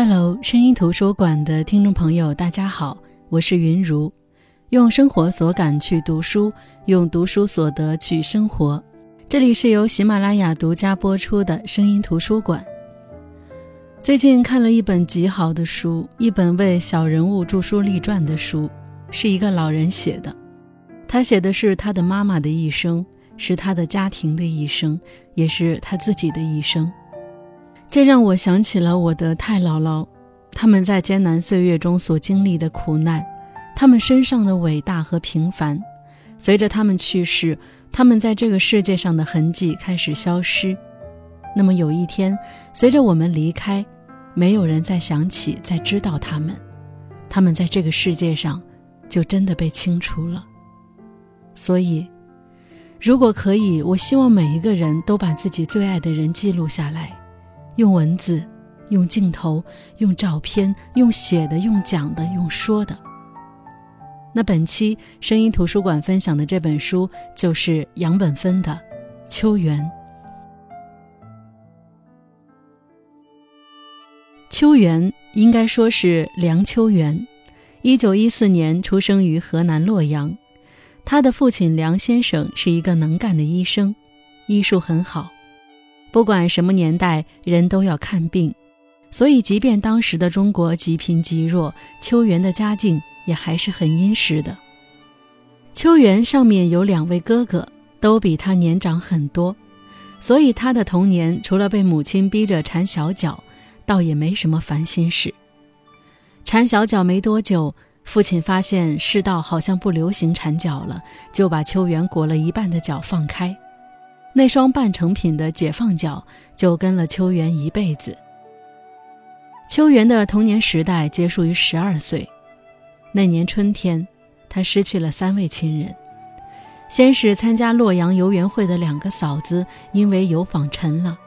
Hello，声音图书馆的听众朋友，大家好，我是云如，用生活所感去读书，用读书所得去生活。这里是由喜马拉雅独家播出的声音图书馆。最近看了一本极好的书，一本为小人物著书立传的书，是一个老人写的。他写的是他的妈妈的一生，是他的家庭的一生，也是他自己的一生。这让我想起了我的太姥姥，他们在艰难岁月中所经历的苦难，他们身上的伟大和平凡。随着他们去世，他们在这个世界上的痕迹开始消失。那么有一天，随着我们离开，没有人再想起、再知道他们，他们在这个世界上就真的被清除了。所以，如果可以，我希望每一个人都把自己最爱的人记录下来。用文字，用镜头，用照片，用写的，用讲的，用说的。那本期声音图书馆分享的这本书就是杨本芬的《秋园》。秋园应该说是梁秋元，一九一四年出生于河南洛阳。他的父亲梁先生是一个能干的医生，医术很好。不管什么年代，人都要看病，所以即便当时的中国极贫极弱，秋元的家境也还是很殷实的。秋元上面有两位哥哥，都比他年长很多，所以他的童年除了被母亲逼着缠小脚，倒也没什么烦心事。缠小脚没多久，父亲发现世道好像不流行缠脚了，就把秋元裹了一半的脚放开。那双半成品的解放脚就跟了秋元一辈子。秋元的童年时代结束于十二岁，那年春天，他失去了三位亲人。先是参加洛阳游园会的两个嫂子因为油坊沉了，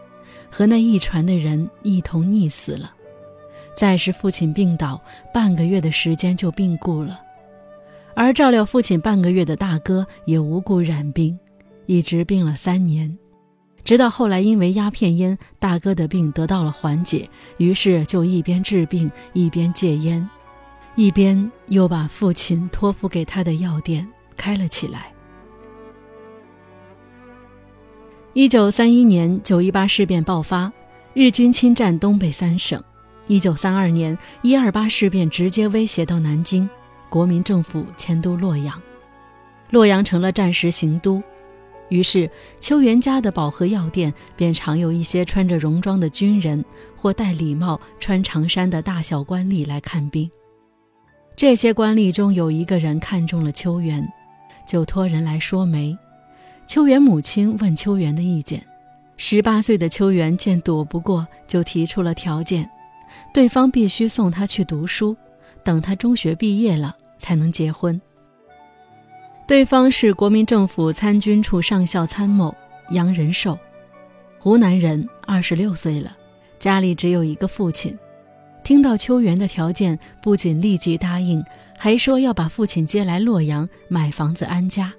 和那一船的人一同溺死了。再是父亲病倒，半个月的时间就病故了，而照料父亲半个月的大哥也无故染病。一直病了三年，直到后来因为鸦片烟，大哥的病得到了缓解，于是就一边治病一边戒烟，一边又把父亲托付给他的药店开了起来。一九三一年九一八事变爆发，日军侵占东北三省。一九三二年一二八事变直接威胁到南京，国民政府迁都洛阳，洛阳成了战时行都。于是，秋元家的保和药店便常有一些穿着戎装的军人或戴礼帽、穿长衫的大小官吏来看病。这些官吏中有一个人看中了秋元，就托人来说媒。秋元母亲问秋元的意见，十八岁的秋元见躲不过，就提出了条件：对方必须送他去读书，等他中学毕业了才能结婚。对方是国民政府参军处上校参谋杨仁寿，湖南人，二十六岁了，家里只有一个父亲。听到秋元的条件，不仅立即答应，还说要把父亲接来洛阳买房子安家。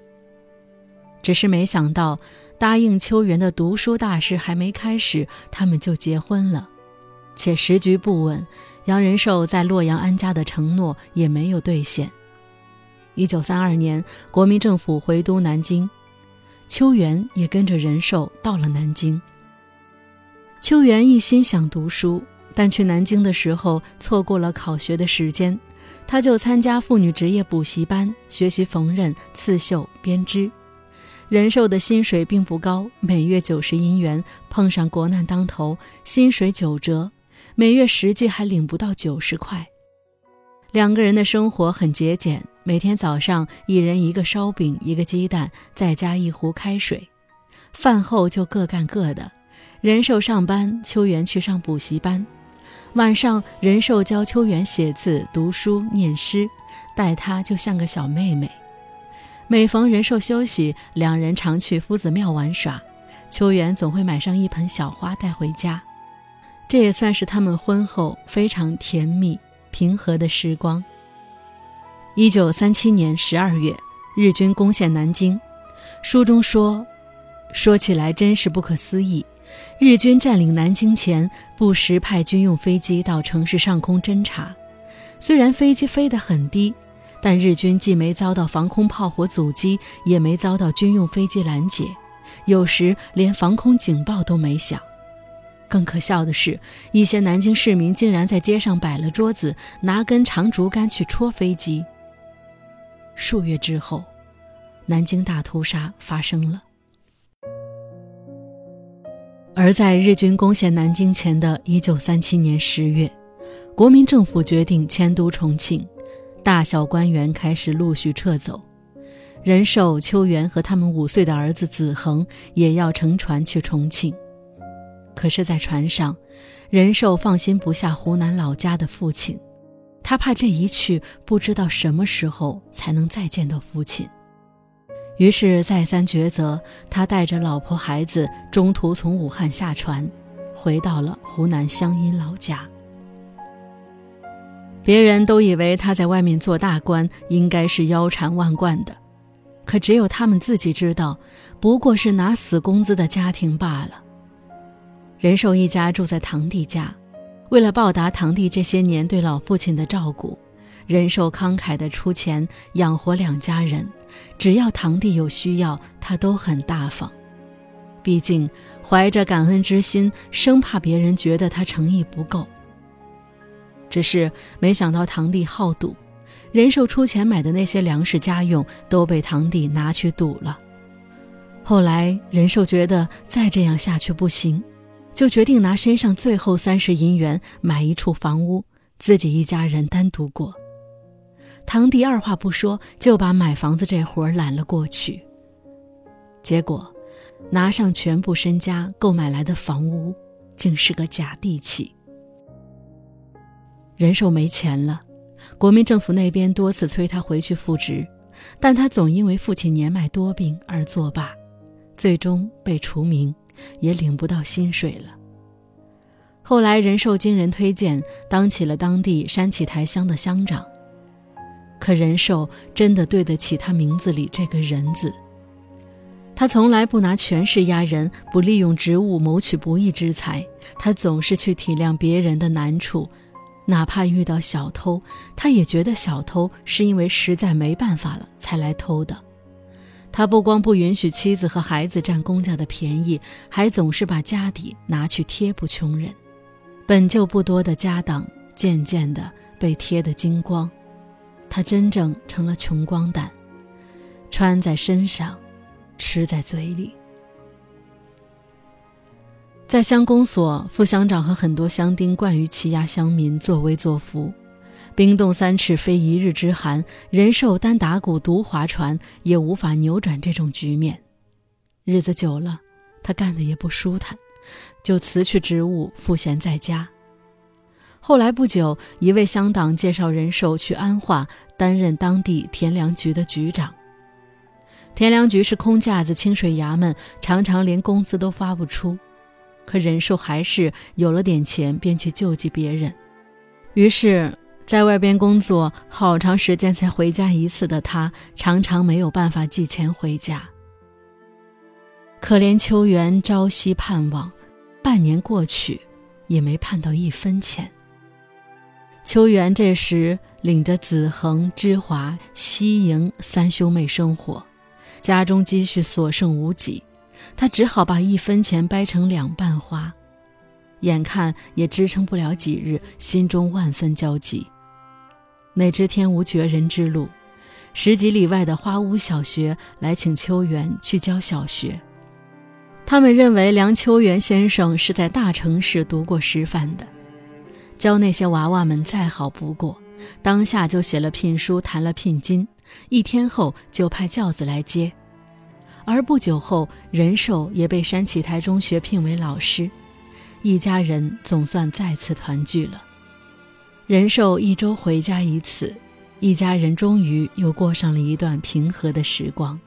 只是没想到，答应秋元的读书大事还没开始，他们就结婚了，且时局不稳，杨仁寿在洛阳安家的承诺也没有兑现。一九三二年，国民政府回都南京，秋元也跟着仁寿到了南京。秋元一心想读书，但去南京的时候错过了考学的时间，他就参加妇女职业补习班学习缝纫、刺绣、编织。仁寿的薪水并不高，每月九十银元，碰上国难当头，薪水九折，每月实际还领不到九十块。两个人的生活很节俭。每天早上，一人一个烧饼，一个鸡蛋，再加一壶开水。饭后就各干各的。仁寿上班，秋元去上补习班。晚上，仁寿教秋元写字、读书、念诗，待他就像个小妹妹。每逢仁寿休息，两人常去夫子庙玩耍。秋元总会买上一盆小花带回家。这也算是他们婚后非常甜蜜、平和的时光。一九三七年十二月，日军攻陷南京。书中说，说起来真是不可思议。日军占领南京前，不时派军用飞机到城市上空侦察。虽然飞机飞得很低，但日军既没遭到防空炮火阻击，也没遭到军用飞机拦截，有时连防空警报都没响。更可笑的是，一些南京市民竟然在街上摆了桌子，拿根长竹竿去戳飞机。数月之后，南京大屠杀发生了。而在日军攻陷南京前的一九三七年十月，国民政府决定迁都重庆，大小官员开始陆续撤走，仁寿、秋元和他们五岁的儿子子恒也要乘船去重庆。可是，在船上，仁寿放心不下湖南老家的父亲，他怕这一去不知道什么时候才能再见到父亲。于是，再三抉择，他带着老婆孩子，中途从武汉下船，回到了湖南湘阴老家。别人都以为他在外面做大官，应该是腰缠万贯的，可只有他们自己知道，不过是拿死工资的家庭罢了。仁寿一家住在堂弟家，为了报答堂弟这些年对老父亲的照顾，仁寿慷慨地出钱养活两家人。只要堂弟有需要，他都很大方。毕竟怀着感恩之心，生怕别人觉得他诚意不够。只是没想到堂弟好赌，仁寿出钱买的那些粮食家用都被堂弟拿去赌了。后来仁寿觉得再这样下去不行。就决定拿身上最后三十银元买一处房屋，自己一家人单独过。堂弟二话不说就把买房子这活揽了过去。结果，拿上全部身家购买来的房屋，竟是个假地契。人寿没钱了，国民政府那边多次催他回去复职，但他总因为父亲年迈多病而作罢，最终被除名。也领不到薪水了。后来，仁寿经人推荐，当起了当地山崎台乡的乡长。可仁寿真的对得起他名字里这个“人”字。他从来不拿权势压人，不利用职务谋取不义之财。他总是去体谅别人的难处，哪怕遇到小偷，他也觉得小偷是因为实在没办法了才来偷的。他不光不允许妻子和孩子占公家的便宜，还总是把家底拿去贴补穷人。本就不多的家当，渐渐的被贴得精光，他真正成了穷光蛋，穿在身上，吃在嘴里。在乡公所，副乡长和很多乡丁惯于欺压乡民，作威作福。冰冻三尺非一日之寒，人寿单打鼓独划船，也无法扭转这种局面。日子久了，他干的也不舒坦，就辞去职务，赋闲在家。后来不久，一位乡党介绍人寿去安化担任当地田粮局的局长。田粮局是空架子清水衙门，常常连工资都发不出，可人寿还是有了点钱，便去救济别人。于是。在外边工作好长时间才回家一次的他，常常没有办法寄钱回家。可怜秋元朝夕盼望，半年过去，也没盼到一分钱。秋元这时领着子恒、芝华、西营三兄妹生活，家中积蓄所剩无几，他只好把一分钱掰成两半花，眼看也支撑不了几日，心中万分焦急。哪知天无绝人之路，十几里外的花屋小学来请秋元去教小学。他们认为梁秋元先生是在大城市读过师范的，教那些娃娃们再好不过。当下就写了聘书，谈了聘金，一天后就派轿子来接。而不久后，仁寿也被山崎台中学聘为老师，一家人总算再次团聚了。仁寿一周回家一次，一家人终于又过上了一段平和的时光。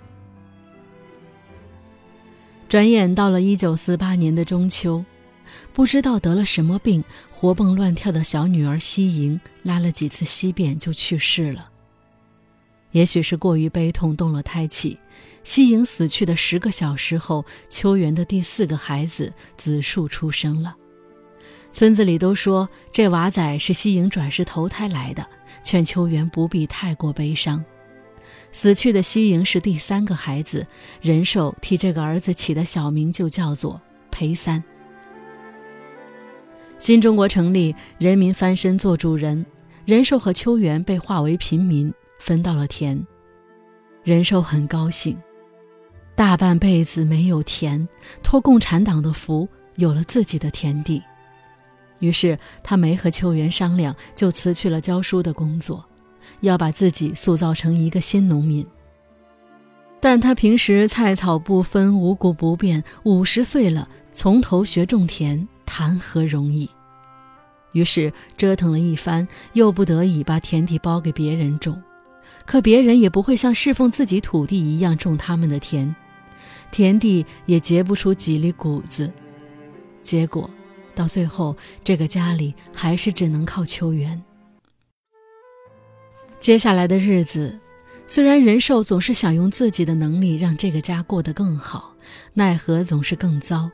转眼到了一九四八年的中秋，不知道得了什么病，活蹦乱跳的小女儿西莹拉了几次稀便就去世了。也许是过于悲痛动了胎气，西莹死去的十个小时后，秋元的第四个孩子子树出生了。村子里都说这娃仔是西营转世投胎来的，劝秋元不必太过悲伤。死去的西营是第三个孩子，仁寿替这个儿子起的小名就叫做裴三。新中国成立，人民翻身做主人，仁寿和秋元被划为平民，分到了田。仁寿很高兴，大半辈子没有田，托共产党的福，有了自己的田地。于是他没和秋元商量，就辞去了教书的工作，要把自己塑造成一个新农民。但他平时菜草不分，五谷不变，五十岁了，从头学种田，谈何容易？于是折腾了一番，又不得已把田地包给别人种，可别人也不会像侍奉自己土地一样种他们的田，田地也结不出几粒谷子，结果。到最后，这个家里还是只能靠秋元。接下来的日子，虽然仁寿总是想用自己的能力让这个家过得更好，奈何总是更糟。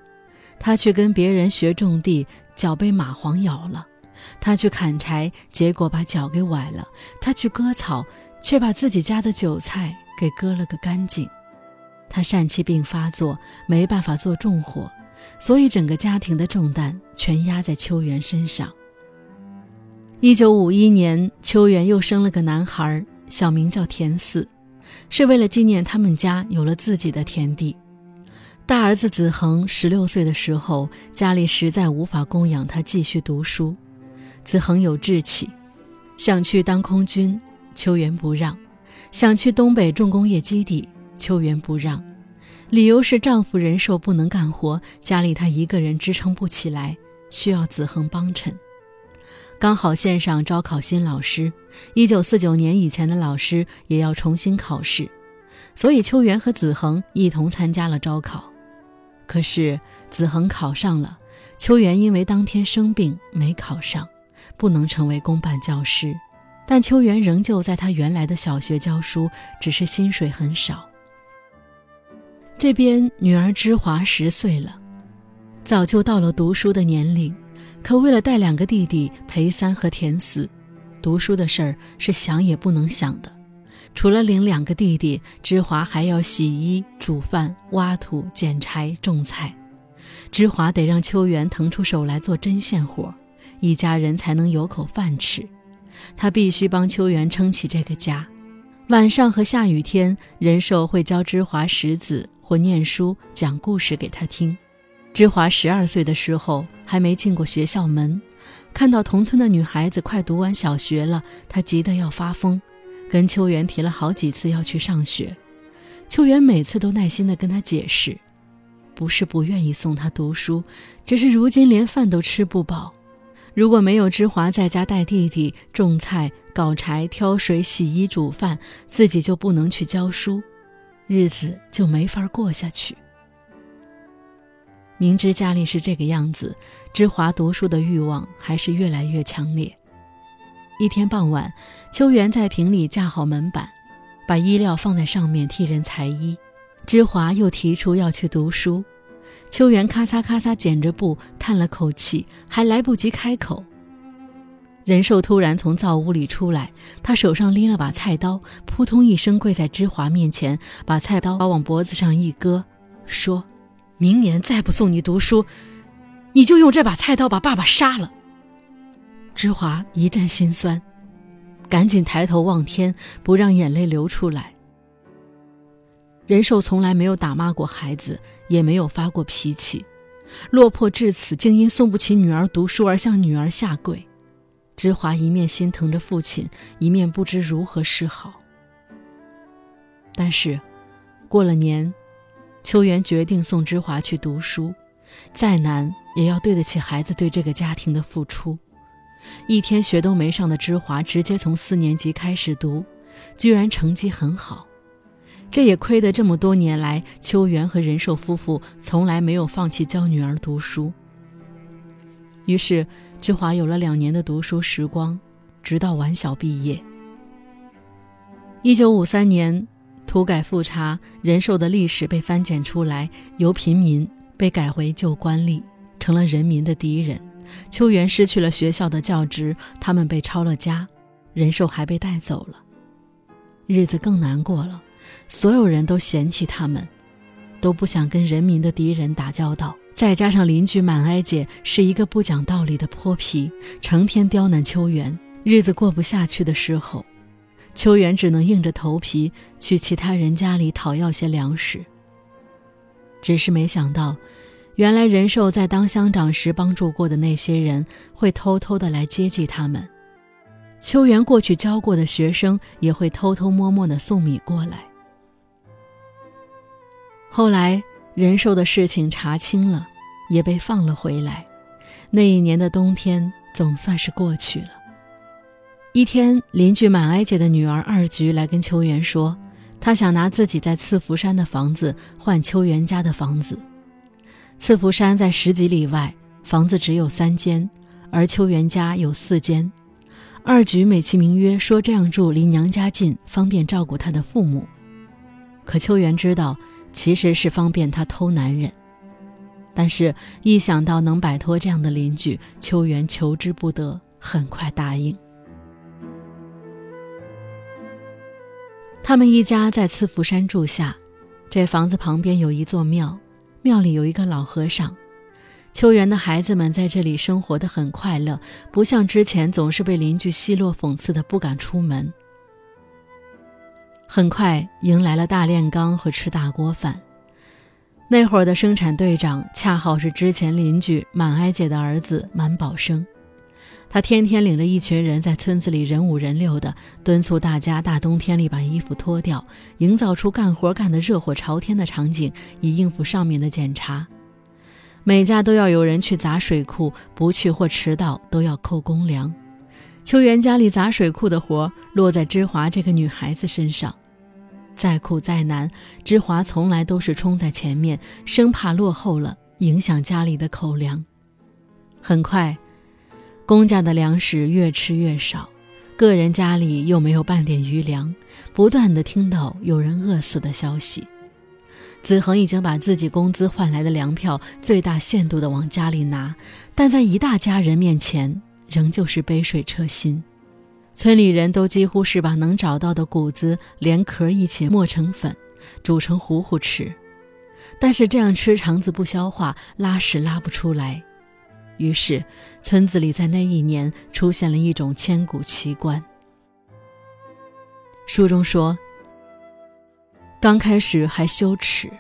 他去跟别人学种地，脚被蚂蟥咬了；他去砍柴，结果把脚给崴了；他去割草，却把自己家的韭菜给割了个干净。他疝气病发作，没办法做重活。所以，整个家庭的重担全压在秋元身上。一九五一年，秋元又生了个男孩，小名叫田四，是为了纪念他们家有了自己的田地。大儿子子恒十六岁的时候，家里实在无法供养他继续读书。子恒有志气，想去当空军，秋元不让；想去东北重工业基地，秋元不让。理由是丈夫仁寿不能干活，家里她一个人支撑不起来，需要子恒帮衬。刚好线上招考新老师，一九四九年以前的老师也要重新考试，所以秋元和子恒一同参加了招考。可是子恒考上了，秋元因为当天生病没考上，不能成为公办教师，但秋元仍旧在他原来的小学教书，只是薪水很少。这边女儿芝华十岁了，早就到了读书的年龄，可为了带两个弟弟裴三和田四，读书的事儿是想也不能想的。除了领两个弟弟，芝华还要洗衣、煮饭、挖土、捡柴、种菜。芝华得让秋元腾出手来做针线活，一家人才能有口饭吃。他必须帮秋元撑起这个家。晚上和下雨天，仁寿会教芝华识字。或念书讲故事给他听。芝华十二岁的时候还没进过学校门，看到同村的女孩子快读完小学了，他急得要发疯，跟秋元提了好几次要去上学。秋元每次都耐心地跟他解释，不是不愿意送他读书，只是如今连饭都吃不饱。如果没有芝华在家带弟弟种菜、搞柴、挑水、洗衣、煮饭，自己就不能去教书。日子就没法过下去。明知家里是这个样子，芝华读书的欲望还是越来越强烈。一天傍晚，秋元在瓶里架好门板，把衣料放在上面替人裁衣。芝华又提出要去读书，秋元咔嚓咔嚓剪着布，叹了口气，还来不及开口。仁寿突然从灶屋里出来，他手上拎了把菜刀，扑通一声跪在芝华面前，把菜刀往脖子上一搁，说：“明年再不送你读书，你就用这把菜刀把爸爸杀了。”芝华一阵心酸，赶紧抬头望天，不让眼泪流出来。仁寿从来没有打骂过孩子，也没有发过脾气，落魄至此，竟因送不起女儿读书而向女儿下跪。芝华一面心疼着父亲，一面不知如何是好。但是，过了年，秋元决定送芝华去读书，再难也要对得起孩子对这个家庭的付出。一天学都没上的芝华，直接从四年级开始读，居然成绩很好。这也亏得这么多年来，秋元和仁寿夫妇从来没有放弃教女儿读书。于是。志华有了两年的读书时光，直到晚小毕业。一九五三年，土改复查，仁寿的历史被翻检出来，由平民被改回旧官吏，成了人民的敌人。秋元失去了学校的教职，他们被抄了家，仁寿还被带走了，日子更难过了。所有人都嫌弃他们，都不想跟人民的敌人打交道。再加上邻居满哀姐是一个不讲道理的泼皮，成天刁难秋元，日子过不下去的时候。秋元只能硬着头皮去其他人家里讨要些粮食。只是没想到，原来仁寿在当乡长时帮助过的那些人会偷偷的来接济他们。秋元过去教过的学生也会偷偷摸摸的送米过来。后来仁寿的事情查清了，也被放了回来。那一年的冬天总算是过去了。一天，邻居满哀姐的女儿二菊来跟秋元说，她想拿自己在赐福山的房子换秋元家的房子。赐福山在十几里外，房子只有三间，而秋元家有四间。二菊美其名曰说这样住离娘家近，方便照顾她的父母。可秋元知道，其实是方便他偷男人。但是，一想到能摆脱这样的邻居，秋元求之不得，很快答应。他们一家在赐福山住下，这房子旁边有一座庙，庙里有一个老和尚。秋元的孩子们在这里生活的很快乐，不像之前总是被邻居奚落讽刺的不敢出门。很快迎来了大炼钢和吃大锅饭。那会儿的生产队长恰好是之前邻居满哀姐的儿子满宝生。他天天领着一群人在村子里人五人六的敦促大家大冬天里把衣服脱掉，营造出干活干得热火朝天的场景，以应付上面的检查。每家都要有人去砸水库，不去或迟到都要扣公粮。秋元家里砸水库的活落在芝华这个女孩子身上，再苦再难，芝华从来都是冲在前面，生怕落后了影响家里的口粮。很快。公家的粮食越吃越少，个人家里又没有半点余粮，不断的听到有人饿死的消息。子恒已经把自己工资换来的粮票最大限度的往家里拿，但在一大家人面前，仍旧是杯水车薪。村里人都几乎是把能找到的谷子连壳一起磨成粉，煮成糊糊吃，但是这样吃肠子不消化，拉屎拉不出来。于是，村子里在那一年出现了一种千古奇观。书中说，刚开始还羞耻，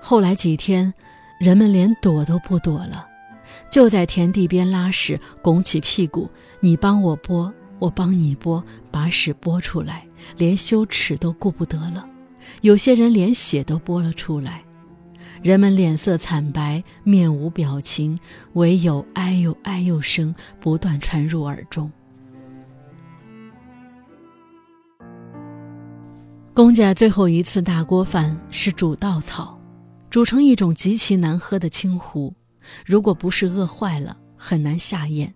后来几天，人们连躲都不躲了，就在田地边拉屎，拱起屁股，你帮我拨，我帮你拨，把屎拨出来，连羞耻都顾不得了。有些人连血都拨了出来。人们脸色惨白，面无表情，唯有哎呦哎呦声不断传入耳中。公家最后一次大锅饭是煮稻草，煮成一种极其难喝的清糊，如果不是饿坏了，很难下咽。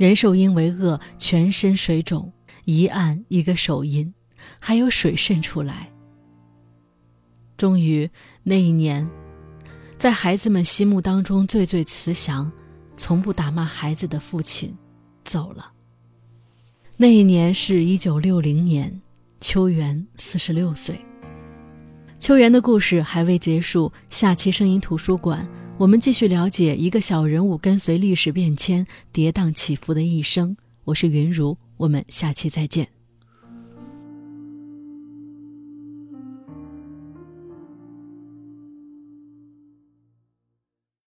人兽因为饿，全身水肿，一按一个手印，还有水渗出来。终于，那一年，在孩子们心目当中最最慈祥、从不打骂孩子的父亲走了。那一年是一九六零年，秋元四十六岁。秋元的故事还未结束，下期声音图书馆，我们继续了解一个小人物跟随历史变迁、跌宕起伏的一生。我是云如，我们下期再见。